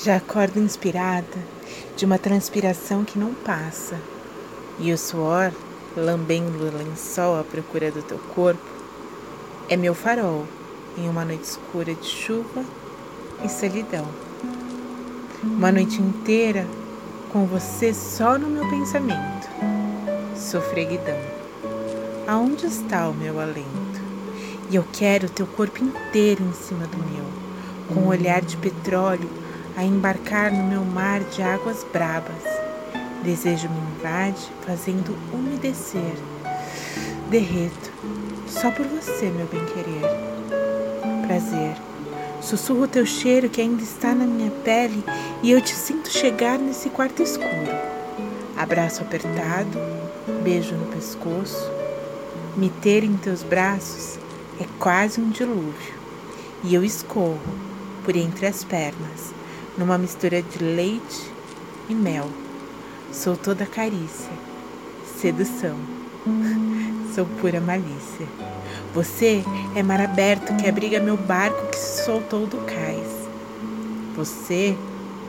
Já acordo inspirada de uma transpiração que não passa, e o suor, lambendo o lençol à procura do teu corpo, é meu farol em uma noite escura de chuva e solidão. Uma noite inteira com você só no meu pensamento. Sofreguidão. Aonde está o meu alento? E eu quero teu corpo inteiro em cima do meu, com um olhar de petróleo a embarcar no meu mar de águas brabas. Desejo me invade, fazendo umedecer. Derreto, só por você, meu bem-querer. Prazer, sussurro teu cheiro que ainda está na minha pele e eu te sinto chegar nesse quarto escuro. Abraço apertado, beijo no pescoço. Me ter em teus braços é quase um dilúvio e eu escorro por entre as pernas numa mistura de leite e mel. Sou toda carícia, sedução. Sou pura malícia. Você é mar aberto que abriga meu barco que se soltou do cais. Você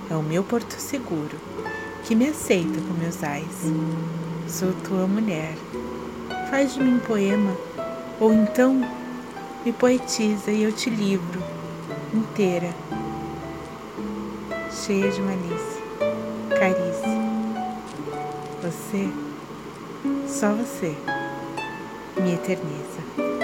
é o meu porto seguro que me aceita com meus ais. Sou tua mulher. Faz de mim poema, ou então me poetiza e eu te livro inteira cheia de malícia, carícia. Você, só você, me eterniza.